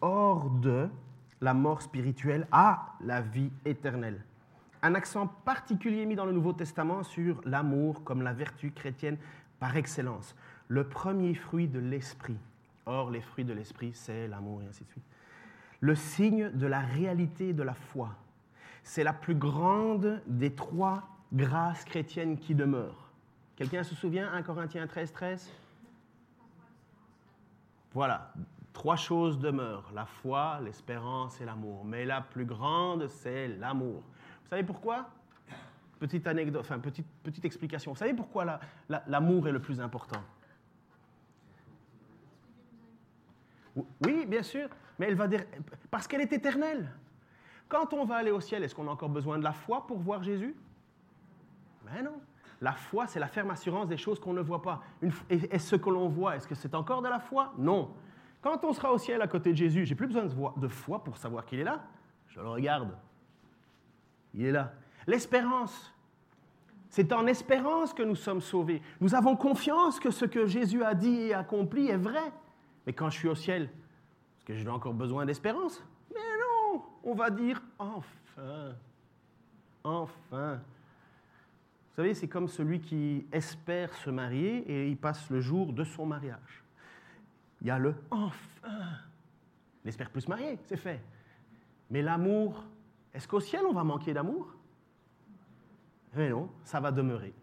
hors de la mort spirituelle à la vie éternelle. Un accent particulier mis dans le Nouveau Testament sur l'amour comme la vertu chrétienne par excellence, le premier fruit de l'esprit. Or, les fruits de l'esprit, c'est l'amour et ainsi de suite. Le signe de la réalité de la foi. C'est la plus grande des trois grâces chrétiennes qui demeurent. Quelqu'un se souvient 1 Corinthiens 13, 13 Voilà, trois choses demeurent, la foi, l'espérance et l'amour. Mais la plus grande, c'est l'amour. Vous savez pourquoi? Petite anecdote, enfin petite, petite explication. Vous savez pourquoi l'amour est le plus important? Oui, bien sûr, mais elle va parce qu'elle est éternelle. Quand on va aller au ciel, est-ce qu'on a encore besoin de la foi pour voir Jésus? Mais non. La foi, c'est la ferme assurance des choses qu'on ne voit pas. et, ce que l'on voit, est-ce que c'est encore de la foi? Non. Quand on sera au ciel à côté de Jésus, j'ai plus besoin de foi pour savoir qu'il est là. Je le regarde. Il est là. L'espérance. C'est en espérance que nous sommes sauvés. Nous avons confiance que ce que Jésus a dit et accompli est vrai. Mais quand je suis au ciel, est-ce que j'ai encore besoin d'espérance? Mais non On va dire enfin Enfin Vous savez, c'est comme celui qui espère se marier et il passe le jour de son mariage. Il y a le enfin Il espère plus se marier, c'est fait. Mais l'amour, est-ce qu'au ciel on va manquer d'amour? Mais non, ça va demeurer.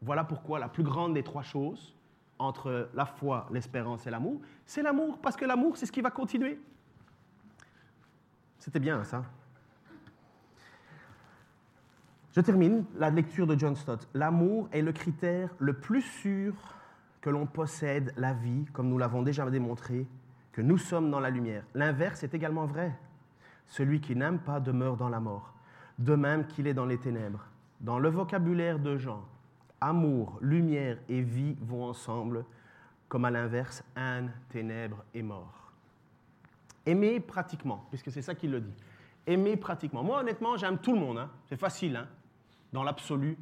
Voilà pourquoi la plus grande des trois choses, entre la foi, l'espérance et l'amour, c'est l'amour, parce que l'amour, c'est ce qui va continuer. C'était bien ça. Je termine la lecture de John Stott. L'amour est le critère le plus sûr que l'on possède la vie, comme nous l'avons déjà démontré, que nous sommes dans la lumière. L'inverse est également vrai. Celui qui n'aime pas demeure dans la mort, de même qu'il est dans les ténèbres. Dans le vocabulaire de Jean, amour, lumière et vie vont ensemble, comme à l'inverse, âne, ténèbres et mort. Aimer pratiquement, puisque c'est ça qu'il le dit. Aimer pratiquement. Moi, honnêtement, j'aime tout le monde. Hein. C'est facile, hein, dans l'absolu.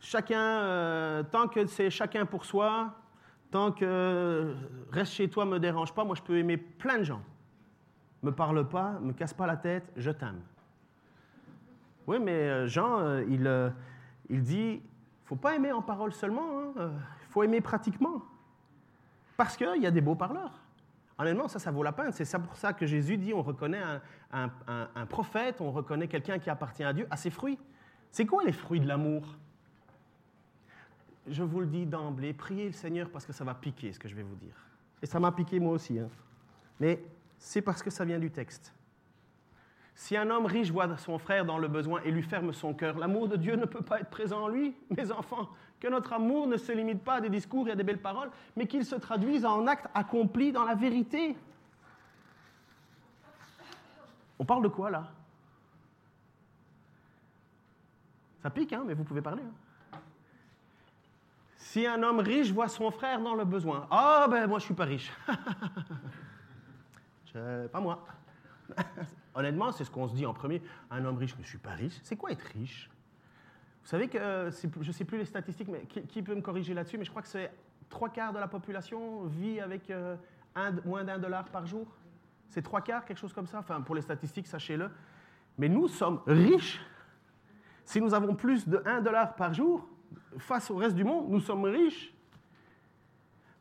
Chacun, euh, tant que c'est chacun pour soi, tant que reste chez toi, me dérange pas, moi je peux aimer plein de gens. Me parle pas, me casse pas la tête, je t'aime. Oui, mais euh, Jean, euh, il, il dit, faut pas aimer en parole seulement, il hein, faut aimer pratiquement. Parce qu'il y a des beaux parleurs. Honnêtement, ça, ça vaut la peine. C'est pour ça que Jésus dit, on reconnaît un, un prophète, on reconnaît quelqu'un qui appartient à Dieu, à ses fruits. C'est quoi les fruits de l'amour? Je vous le dis d'emblée, priez le Seigneur parce que ça va piquer ce que je vais vous dire. Et ça m'a piqué moi aussi. Hein. Mais c'est parce que ça vient du texte. Si un homme riche voit son frère dans le besoin et lui ferme son cœur, l'amour de Dieu ne peut pas être présent en lui. Mes enfants, que notre amour ne se limite pas à des discours et à des belles paroles, mais qu'il se traduise en actes accomplis dans la vérité. On parle de quoi là? Ça pique, hein, mais vous pouvez parler. Hein. Si un homme riche voit son frère dans le besoin, ah ben moi je suis pas riche. pas moi. Honnêtement, c'est ce qu'on se dit en premier. Un homme riche, mais je ne suis pas riche. C'est quoi être riche? Vous savez que, euh, je ne sais plus les statistiques, mais qui, peut me corriger là-dessus Mais je crois que c'est trois quarts de la population vit avec euh, moins d'un dollar par jour. C'est trois quarts, quelque chose comme ça. Enfin, pour les statistiques, sachez-le. Mais nous sommes riches. Si nous avons plus de 1 dollar par jour, face au reste du monde, nous sommes riches.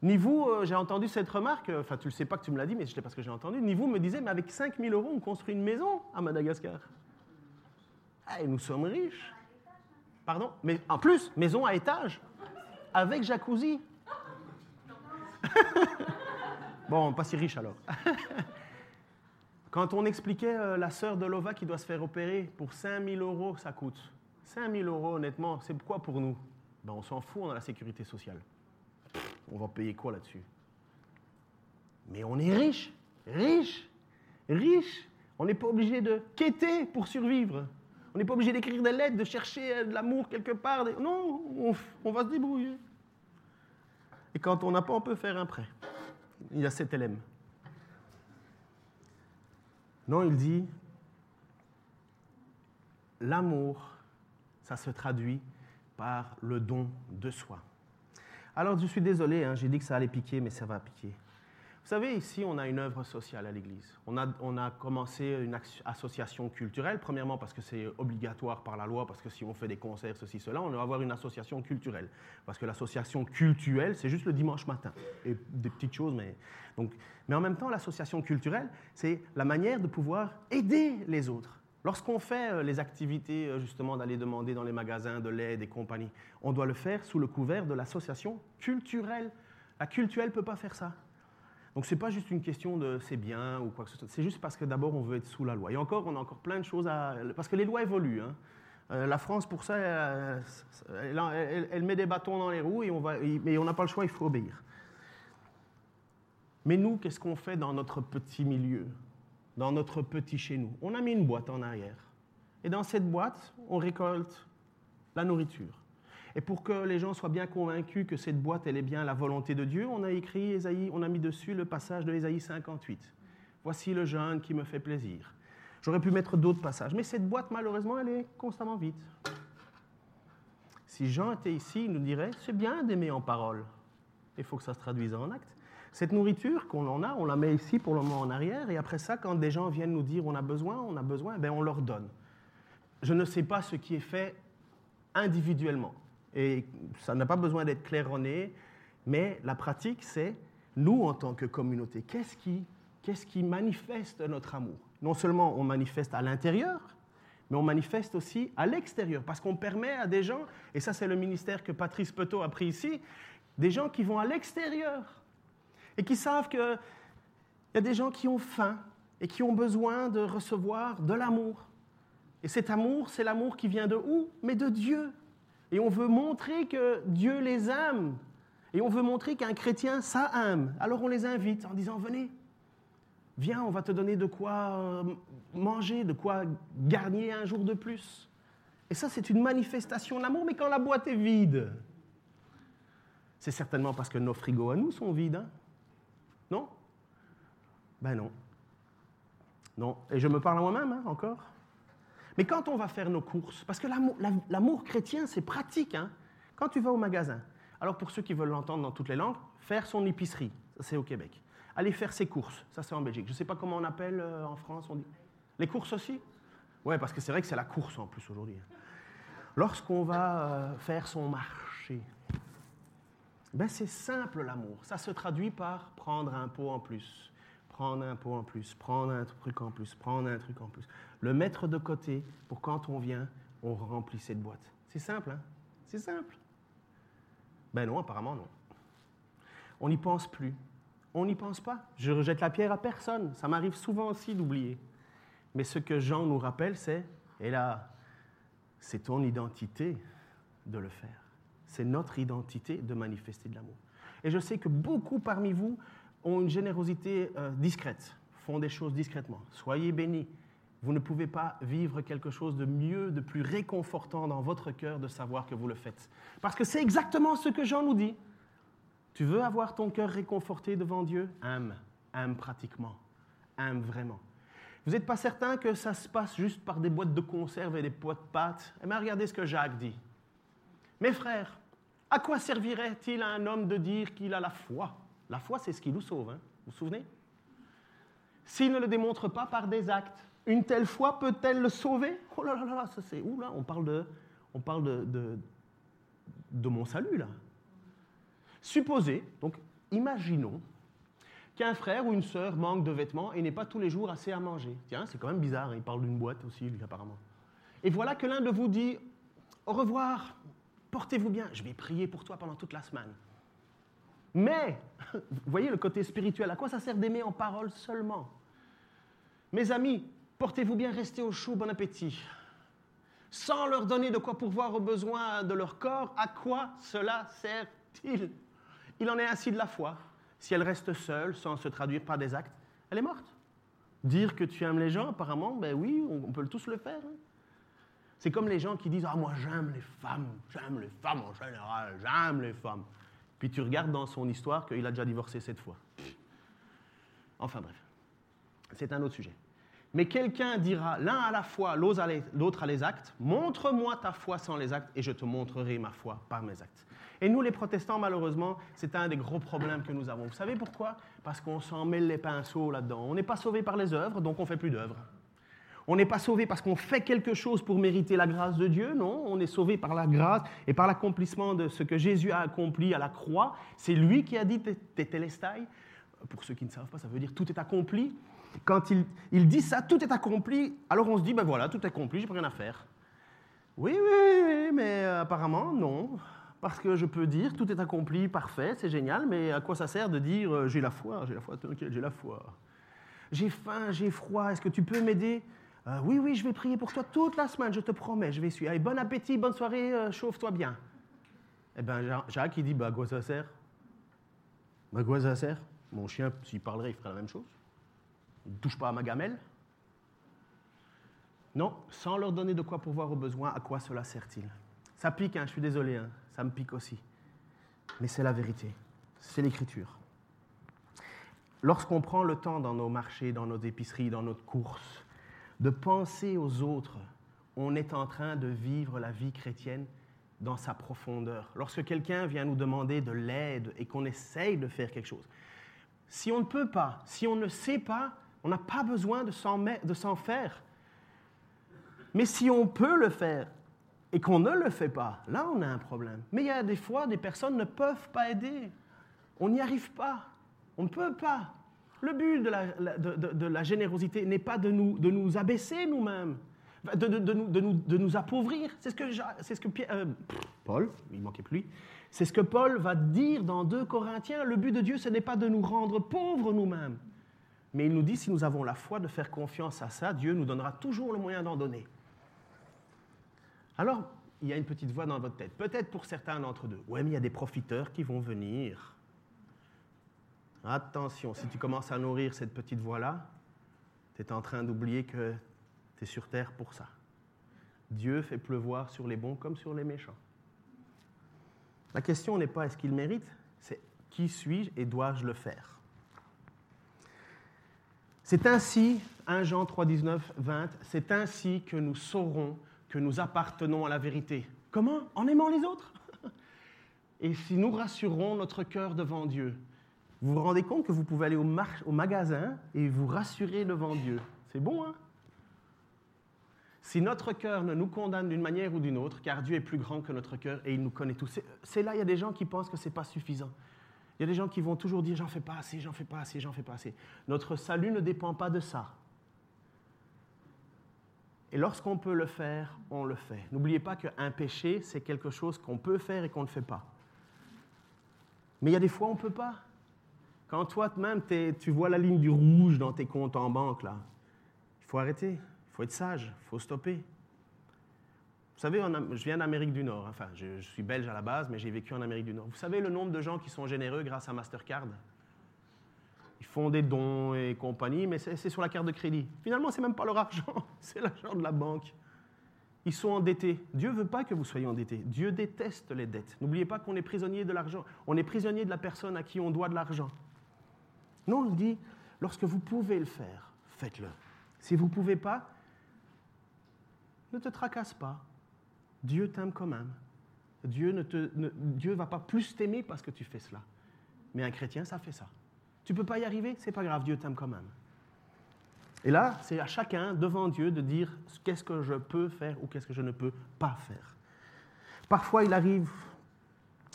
Ni vous, euh, j'ai entendu cette remarque, euh, enfin tu ne sais pas que tu me l'as dit, mais je sais pas ce que j'ai entendu, ni vous me disait, mais avec 5000 euros, on construit une maison à Madagascar. Ah, nous sommes riches. Pardon? Mais en plus, maison à étage, avec jacuzzi. bon, pas si riche alors. Quand on expliquait euh, la sœur de Lova qui doit se faire opérer, pour 5000 euros, ça coûte. 5000 euros, honnêtement, c'est quoi pour nous? Ben, On s'en fout, on a la sécurité sociale on va payer quoi là-dessus? Mais on est riche, riche, riche. On n'est pas obligé de quêter pour survivre. On n'est pas obligé d'écrire des lettres, de chercher de l'amour quelque part. Non, on, va se débrouiller. Et quand on n'a pas, on peut faire un prêt. Il y a cet LM. Non, il dit, l'amour, ça se traduit par le don de soi. Alors je suis désolé, hein, j'ai dit que ça allait piquer, mais ça va piquer. Vous savez, ici, on a une œuvre sociale à l'Église. On a, on a, commencé une association culturelle, premièrement parce que c'est obligatoire par la loi, parce que si on fait des concerts, ceci, cela, on doit avoir une association culturelle. Parce que l'association culturelle, c'est juste le dimanche matin. Et des petites choses, mais... Donc, mais en même temps, l'association culturelle, c'est la manière de pouvoir aider les autres. Lorsqu'on fait euh, les activités, euh, justement, d'aller demander dans les magasins de l'aide et compagnie, on doit le faire sous le couvert de l'association culturelle. La culturelle ne peut pas faire ça. Donc ce n'est pas juste une question de c'est bien ou quoi que ce soit, c'est juste parce que d'abord on veut être sous la loi. Et encore, on a encore plein de choses à... Parce que les lois évoluent. Hein. Euh, la France, pour ça, elle, met des bâtons dans les roues et on va, mais on n'a pas le choix, il faut obéir. Mais nous, qu'est-ce qu'on fait dans notre petit milieu, dans notre petit chez nous On a mis une boîte en arrière. Et dans cette boîte, on récolte la nourriture. Et pour que les gens soient bien convaincus que cette boîte, elle est bien la volonté de Dieu, on a écrit Ésaïe, on a mis dessus le passage de Ésaïe 58. Voici le jeûne qui me fait plaisir. J'aurais pu mettre d'autres passages, mais cette boîte, malheureusement, elle est constamment vide. Si Jean était ici, il nous dirait c'est bien d'aimer en parole. Il faut que ça se traduise en acte. Cette nourriture qu'on en a, on la met ici pour le moment en arrière, et après ça, quand des gens viennent nous dire on a besoin, on a besoin, ben on leur donne. Je ne sais pas ce qui est fait individuellement. Et ça n'a pas besoin d'être claironné, mais la pratique, c'est nous, en tant que communauté, qu'est-ce qui, qu'est-ce qui manifeste notre amour? Non seulement on manifeste à l'intérieur, mais on manifeste aussi à l'extérieur, parce qu'on permet à des gens, et ça c'est le ministère que Patrice Petot a pris ici, des gens qui vont à l'extérieur et qui savent qu'il y a des gens qui ont faim et qui ont besoin de recevoir de l'amour. Et cet amour, c'est l'amour qui vient de où? Mais de Dieu. Et on veut montrer que Dieu les aime. Et on veut montrer qu'un chrétien, ça aime. Alors on les invite en disant, venez, viens, on va te donner de quoi euh, manger, de quoi gagner un jour de plus. Et ça, c'est une manifestation d'amour, mais quand la boîte est vide, c'est certainement parce que nos frigos à nous sont vides. Hein. Ben non. Non. Et je me parle à moi-même hein, encore. Mais quand on va faire nos courses, parce que l'amour chrétien, c'est pratique. Hein. quand tu vas au magasin, alors pour ceux qui veulent l'entendre dans toutes les langues, faire son épicerie, ça c'est au Québec. Aller faire ses courses, ça c'est en Belgique. Je ne sais pas comment on appelle euh, en France, on dit. Les courses aussi? Oui, parce que c'est vrai que c'est la course en plus aujourd'hui. Hein. Lorsqu'on va euh, faire son marché, ben c'est simple l'amour. Ça se traduit par prendre un pot en plus, prendre un pot en plus, prendre un truc en plus, prendre un truc en plus le mettre de côté pour quand on vient, on remplit cette boîte. C'est simple, hein? C'est simple. Ben non, apparemment non. On n'y pense plus. On n'y pense pas. Je rejette la pierre à personne. Ça m'arrive souvent aussi d'oublier. Mais ce que Jean nous rappelle, c'est, et là, c'est ton identité de le faire. C'est notre identité de manifester de l'amour. Et je sais que beaucoup parmi vous ont une générosité euh, discrète, font des choses discrètement. Soyez bénis. Vous ne pouvez pas vivre quelque chose de mieux, de plus réconfortant dans votre cœur de savoir que vous le faites. Parce que c'est exactement ce que Jean nous dit. Tu veux avoir ton cœur réconforté devant Dieu? Aime, aime pratiquement, aime vraiment. Vous n'êtes pas certain que ça se passe juste par des boîtes de conserve et des pots de pâtes? Eh bien, regardez ce que Jacques dit. Mes frères, à quoi servirait-il à un homme de dire qu'il a la foi? La foi, c'est ce qui nous sauve, hein vous vous souvenez? S'il ne le démontre pas par des actes, une telle foi peut-elle le sauver? Oh là là là, ça c'est où là? On parle de, on parle de, de, mon salut là. Supposez, donc imaginons qu'un frère ou une sœur manque de vêtements et n'ait pas tous les jours assez à manger. Tiens, c'est quand même bizarre, hein, il parle d'une boîte aussi, lui, apparemment. Et voilà que l'un de vous dit Au revoir, portez-vous bien, je vais prier pour toi pendant toute la semaine. Mais, vous voyez le côté spirituel, à quoi ça sert d'aimer en parole seulement? Mes amis, Portez-vous bien, restez au chaud, bon appétit. Sans leur donner de quoi pourvoir aux besoins de leur corps, à quoi cela sert-il? Il en est ainsi de la foi. Si elle reste seule, sans se traduire par des actes, elle est morte. Dire que tu aimes les gens, apparemment, ben oui, on peut tous le faire. Hein. C'est comme les gens qui disent Ah, moi j'aime les femmes, j'aime les femmes en général, j'aime les femmes. Puis tu regardes dans son histoire qu'il a déjà divorcé sept fois. Enfin bref, c'est un autre sujet. Mais quelqu'un dira l'un à la foi, l'autre à les actes, montre-moi ta foi sans les actes et je te montrerai ma foi par mes actes. Et nous, les protestants, malheureusement, c'est un des gros problèmes que nous avons. Vous savez pourquoi? Parce qu'on s'en mêle les pinceaux là-dedans. On n'est pas sauvé par les œuvres, donc on fait plus d'œuvres. On n'est pas sauvé parce qu'on fait quelque chose pour mériter la grâce de Dieu, non, on est sauvé par la grâce et par l'accomplissement de ce que Jésus a accompli à la croix. C'est lui qui a dit Tétélestai. Pour ceux qui ne savent pas, ça veut dire tout est accompli. Quand il, il dit ça, tout est accompli, alors on se dit, ben voilà, tout est accompli, j'ai rien à faire. Oui, oui, oui, mais euh, apparemment, non. Parce que je peux dire, tout est accompli, parfait, c'est génial, mais à quoi ça sert de dire, euh, j'ai la foi, j'ai la foi, t'inquiète, j'ai la foi. J'ai faim, j'ai froid, est-ce que tu peux m'aider? Euh, Oui, oui, je vais prier pour toi toute la semaine, je te promets, je vais suivre. Bon appétit, bonne soirée, chauffe-toi bien. Eh bien, Jacques, il dit, bah, quoi ça sert? Bah, quoi ça sert? Mon chien, s'il parlerait, il ferait la même chose. Il ne touche pas à ma gamelle. Non, sans leur donner de quoi pourvoir aux besoins, à quoi cela sert-il? Ça pique, hein, je suis désolé, hein, ça me pique aussi. Mais c'est la vérité, c'est l'écriture. Lorsqu'on prend le temps dans nos marchés, dans nos épiceries, dans notre course, de penser aux autres, on est en train de vivre la vie chrétienne dans sa profondeur. Lorsque quelqu'un vient nous demander de l'aide et qu'on essaye de faire quelque chose, si on ne peut pas, si on ne sait pas, on n'a pas besoin de s'en faire. Mais si on peut le faire et qu'on ne le fait pas, là on a un problème. Mais il y a des fois, des personnes ne peuvent pas aider. On n'y arrive pas. On ne peut pas. Le but de la, générosité n'est pas de nous, abaisser nous-mêmes, de, nous, appauvrir. C'est ce que, euh, Paul, il manquait plus, c'est ce que Paul va dire dans 2 Corinthiens. Le but de Dieu, ce n'est pas de nous rendre pauvres nous-mêmes, mais il nous dit, si nous avons la foi de faire confiance à ça, Dieu nous donnera toujours le moyen d'en donner. Alors, il y a une petite voix dans votre tête, peut-être pour certains d'entre eux. Oui, mais il y a des profiteurs qui vont venir. Attention, si tu commences à nourrir cette petite voix-là, tu es en train d'oublier que tu es sur terre pour ça. Dieu fait pleuvoir sur les bons comme sur les méchants. La question n'est pas est-ce qu'il mérite, c'est qui suis-je et dois-je le faire? C'est ainsi, 1 Jean 3, 19, 20, c'est ainsi que nous saurons que nous appartenons à la vérité. Comment? En aimant les autres? Et si nous rassurons notre cœur devant Dieu, vous vous rendez compte que vous pouvez aller au, magasin et vous rassurer devant Dieu. C'est bon, hein? Si notre cœur ne nous condamne d'une manière ou d'une autre, car Dieu est plus grand que notre cœur et il nous connaît tous, c'est là, il y a des gens qui pensent que ce n'est pas suffisant. Il y a des gens qui vont toujours dire j'en fais pas assez, j'en fais pas assez, j'en fais pas assez. Notre salut ne dépend pas de ça. Et lorsqu'on peut le faire, on le fait. N'oubliez pas qu'un péché, c'est quelque chose qu'on peut faire et qu'on ne fait pas. Mais il y a des fois, on ne peut pas. Quand toi-même, tu vois la ligne du rouge dans tes comptes en banque, là, il faut arrêter, il faut être sage, il faut stopper. Vous savez, je viens d'Amérique du Nord. Enfin, je, suis belge à la base, mais j'ai vécu en Amérique du Nord. Vous savez le nombre de gens qui sont généreux grâce à Mastercard? Ils font des dons et compagnie, mais c'est sur la carte de crédit. Finalement, c'est même pas leur argent, c'est l'argent de la banque. Ils sont endettés. Dieu ne veut pas que vous soyez endettés. Dieu déteste les dettes. N'oubliez pas qu'on est prisonnier de l'argent. On est prisonnier de la personne à qui on doit de l'argent. Non, il dit, lorsque vous pouvez le faire, faites-le. Si vous ne pouvez pas, ne te tracasse pas. Dieu t'aime quand même. Dieu ne te, va pas plus t'aimer parce que tu fais cela. Mais un chrétien, ça fait ça. Tu peux pas y arriver, c'est pas grave, Dieu t'aime quand même. Et là, c'est à chacun devant Dieu de dire qu'est-ce que je peux faire ou qu'est-ce que je ne peux pas faire. Parfois, il arrive,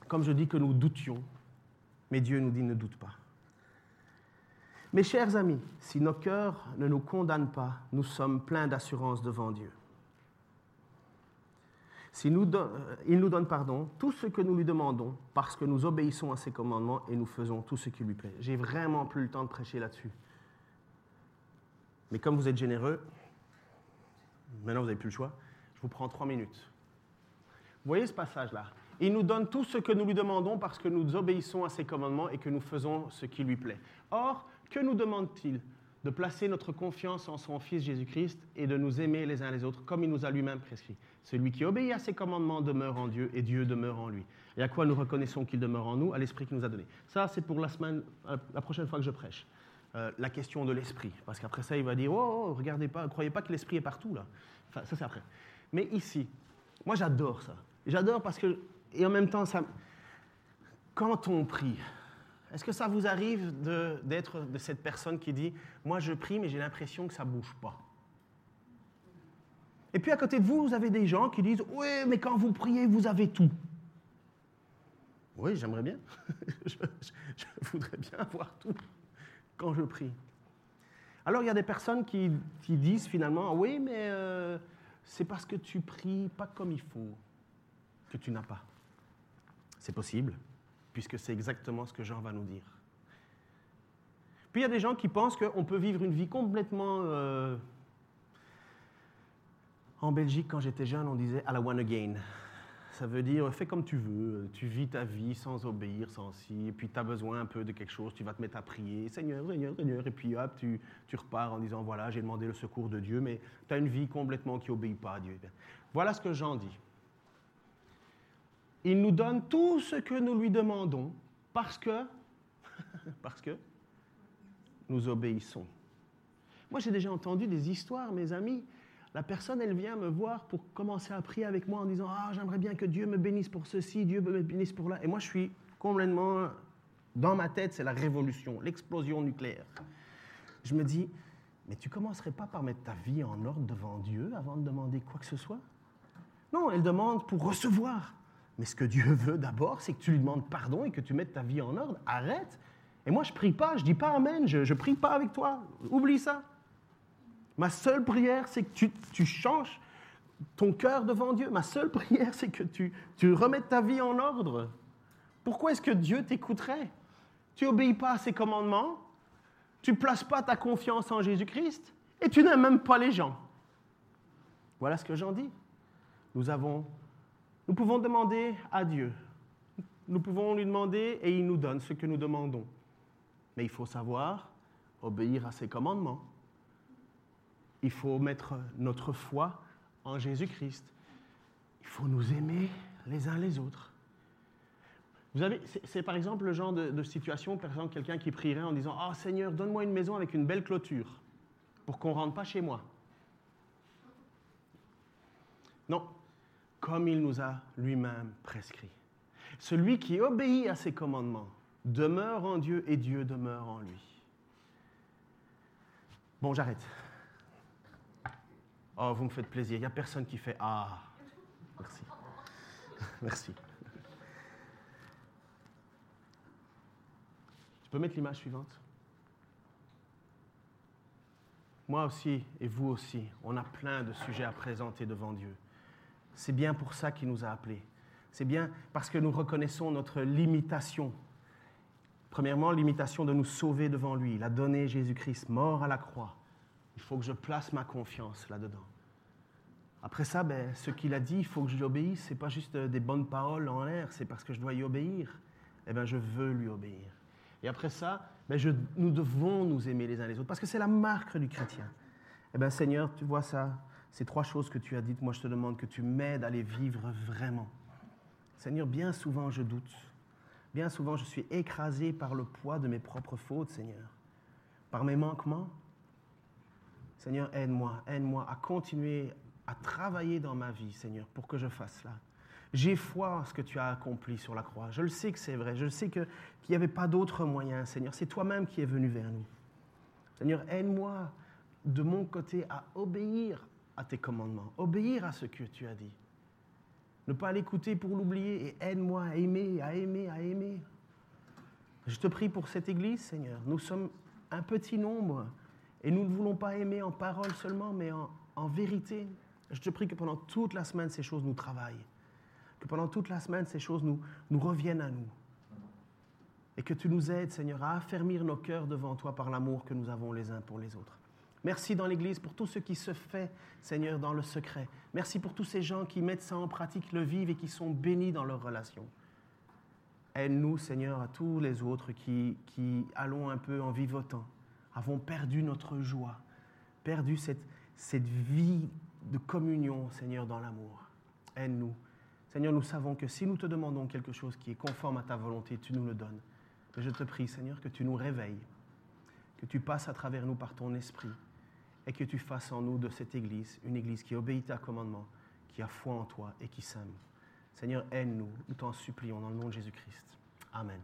comme je dis, que nous doutions, mais Dieu nous dit ne doute pas. Mes chers amis, si nos cœurs ne nous condamnent pas, nous sommes pleins d'assurance devant Dieu. Si nous euh, il nous donne pardon tout ce que nous lui demandons parce que nous obéissons à ses commandements et nous faisons tout ce qui lui plaît. J'ai vraiment plus le temps de prêcher là-dessus. Mais comme vous êtes généreux, maintenant vous n'avez plus le choix, je vous prends trois minutes. Vous voyez ce passage-là? Il nous donne tout ce que nous lui demandons parce que nous obéissons à ses commandements et que nous faisons ce qui lui plaît. Or, que nous demande-t-il De placer notre confiance en son Fils Jésus-Christ et de nous aimer les uns les autres comme il nous a lui-même prescrit? Celui qui obéit à ses commandements demeure en Dieu et Dieu demeure en lui. Et à quoi nous reconnaissons qu'il demeure en nous? À l'esprit qu'il nous a donné. Ça, c'est pour la semaine, euh, la prochaine fois que je prêche. Euh, la question de l'esprit. Parce qu'après ça, il va dire Oh, oh regardez pas, croyez pas que l'esprit est partout là. Ça, c'est après. Mais ici, moi, j'adore ça. J'adore parce que, et en même temps, quand on prie, est-ce que ça vous arrive d'être de, cette personne qui dit Moi, je prie, mais j'ai l'impression que ça ne bouge pas? Et puis à côté de vous, vous avez des gens qui disent Oui, mais quand vous priez, vous avez tout. Oui, j'aimerais bien. je, voudrais bien avoir tout quand je prie. Alors il y a des personnes qui, disent finalement, oui, mais euh, c'est parce que tu pries pas comme il faut que tu n'as pas. C'est possible, puisque c'est exactement ce que Jean va nous dire. Puis il y a des gens qui pensent qu'on peut vivre une vie complètement... Euh, en Belgique, quand j'étais jeune, on disait à la one again. Ça veut dire fais comme tu veux, tu vis ta vie sans obéir, sans si, et puis tu as besoin un peu de quelque chose, tu vas te mettre à prier, Seigneur, Seigneur, Seigneur, et puis hop, tu, repars en disant voilà, j'ai demandé le secours de Dieu, mais tu as une vie complètement qui obéit pas à Dieu. Voilà ce que Jean dit. Il nous donne tout ce que nous lui demandons parce que, parce que nous obéissons. Moi, j'ai déjà entendu des histoires, mes amis, la personne, elle vient me voir pour commencer à prier avec moi en disant Ah, j'aimerais bien que Dieu me bénisse pour ceci, Dieu me bénisse pour là. Et moi, je suis complètement. Dans ma tête, c'est la révolution, l'explosion nucléaire. Je me dis Mais tu commencerais pas par mettre ta vie en ordre devant Dieu avant de demander quoi que ce soit? Non, elle demande pour recevoir. Mais ce que Dieu veut d'abord, c'est que tu lui demandes pardon et que tu mettes ta vie en ordre. Arrête. Et moi, je prie pas, je dis pas Amen, je, ne prie pas avec toi. Oublie ça. Ma seule prière, c'est que tu, changes ton cœur devant Dieu. Ma seule prière, c'est que tu, tu remettes ta vie en ordre. Pourquoi est-ce que Dieu t'écouterait? Tu n'obéis pas à ses commandements, tu places pas ta confiance en Jésus-Christ et tu n'aimes même pas les gens. Voilà ce que j'en dis. Nous, avons, nous pouvons demander à Dieu. Nous pouvons lui demander et il nous donne ce que nous demandons. Mais il faut savoir obéir à ses commandements il faut mettre notre foi en Jésus-Christ. Il faut nous aimer les uns les autres. Vous avez, c'est par exemple le genre de, situation, par exemple, quelqu'un qui prierait en disant Ah Seigneur, donne-moi une maison avec une belle clôture pour qu'on ne rentre pas chez moi. Non, comme il nous a lui-même prescrit. Celui qui obéit à ses commandements demeure en Dieu et Dieu demeure en lui. Bon, j'arrête. Oh, vous me faites plaisir. Il n'y a personne qui fait Ah. Merci. Merci. Tu peux mettre l'image suivante? Moi aussi, et vous aussi, on a plein de sujets à présenter devant Dieu. C'est bien pour ça qu'il nous a appelés. C'est bien parce que nous reconnaissons notre limitation. Premièrement, limitation de nous sauver devant lui. Il a donné Jésus-Christ mort à la croix il faut que je place ma confiance là-dedans. Après ça, ben, ce qu'il a dit, il faut que je lui obéisse. Ce n'est pas juste des bonnes paroles en l'air, c'est parce que je dois y obéir. Eh bien, je veux lui obéir. Et après ça, ben, nous devons nous aimer les uns les autres, parce que c'est la marque du chrétien. Eh bien, Seigneur, tu vois ça, ces trois choses que tu as dites, moi je te demande que tu m'aides à les vivre vraiment. Seigneur, bien souvent je doute. Bien souvent je suis écrasé par le poids de mes propres fautes, Seigneur. Par mes manquements, Seigneur, aide-moi, aide-moi à continuer à travailler dans ma vie, Seigneur, pour que je fasse cela. J'ai foi en ce que tu as accompli sur la croix. Je le sais que c'est vrai. Je le sais qu'il n'y avait pas d'autre moyen, Seigneur. C'est toi-même qui es venu vers nous. Seigneur, aide-moi de mon côté à obéir à tes commandements, obéir à ce que tu as dit. Ne pas l'écouter pour l'oublier et aide-moi à aimer, à aimer, à aimer. Je te prie pour cette Église, Seigneur. Nous sommes un petit nombre et nous ne voulons pas aimer en parole seulement, mais en, vérité. Je te prie que pendant toute la semaine, ces choses nous travaillent. Que pendant toute la semaine, ces choses nous, nous reviennent à nous. Et que tu nous aides, Seigneur, à affermir nos cœurs devant toi par l'amour que nous avons les uns pour les autres. Merci dans l'Église pour tout ce qui se fait, Seigneur, dans le secret. Merci pour tous ces gens qui mettent ça en pratique, le vivent et qui sont bénis dans leurs relations. Aide-nous, Seigneur, à tous les autres qui, allons un peu en vivotant avons perdu notre joie, perdu cette, cette vie de communion, Seigneur, dans l'amour. Aide-nous. Seigneur, nous savons que si nous te demandons quelque chose qui est conforme à ta volonté, tu nous le donnes. Mais je te prie, Seigneur, que tu nous réveilles, que tu passes à travers nous par ton esprit et que tu fasses en nous de cette Église une Église qui obéit à commandement, qui a foi en toi et qui s'aime. Seigneur, aide-nous, nous t'en supplions dans le nom de Jésus-Christ. Amen.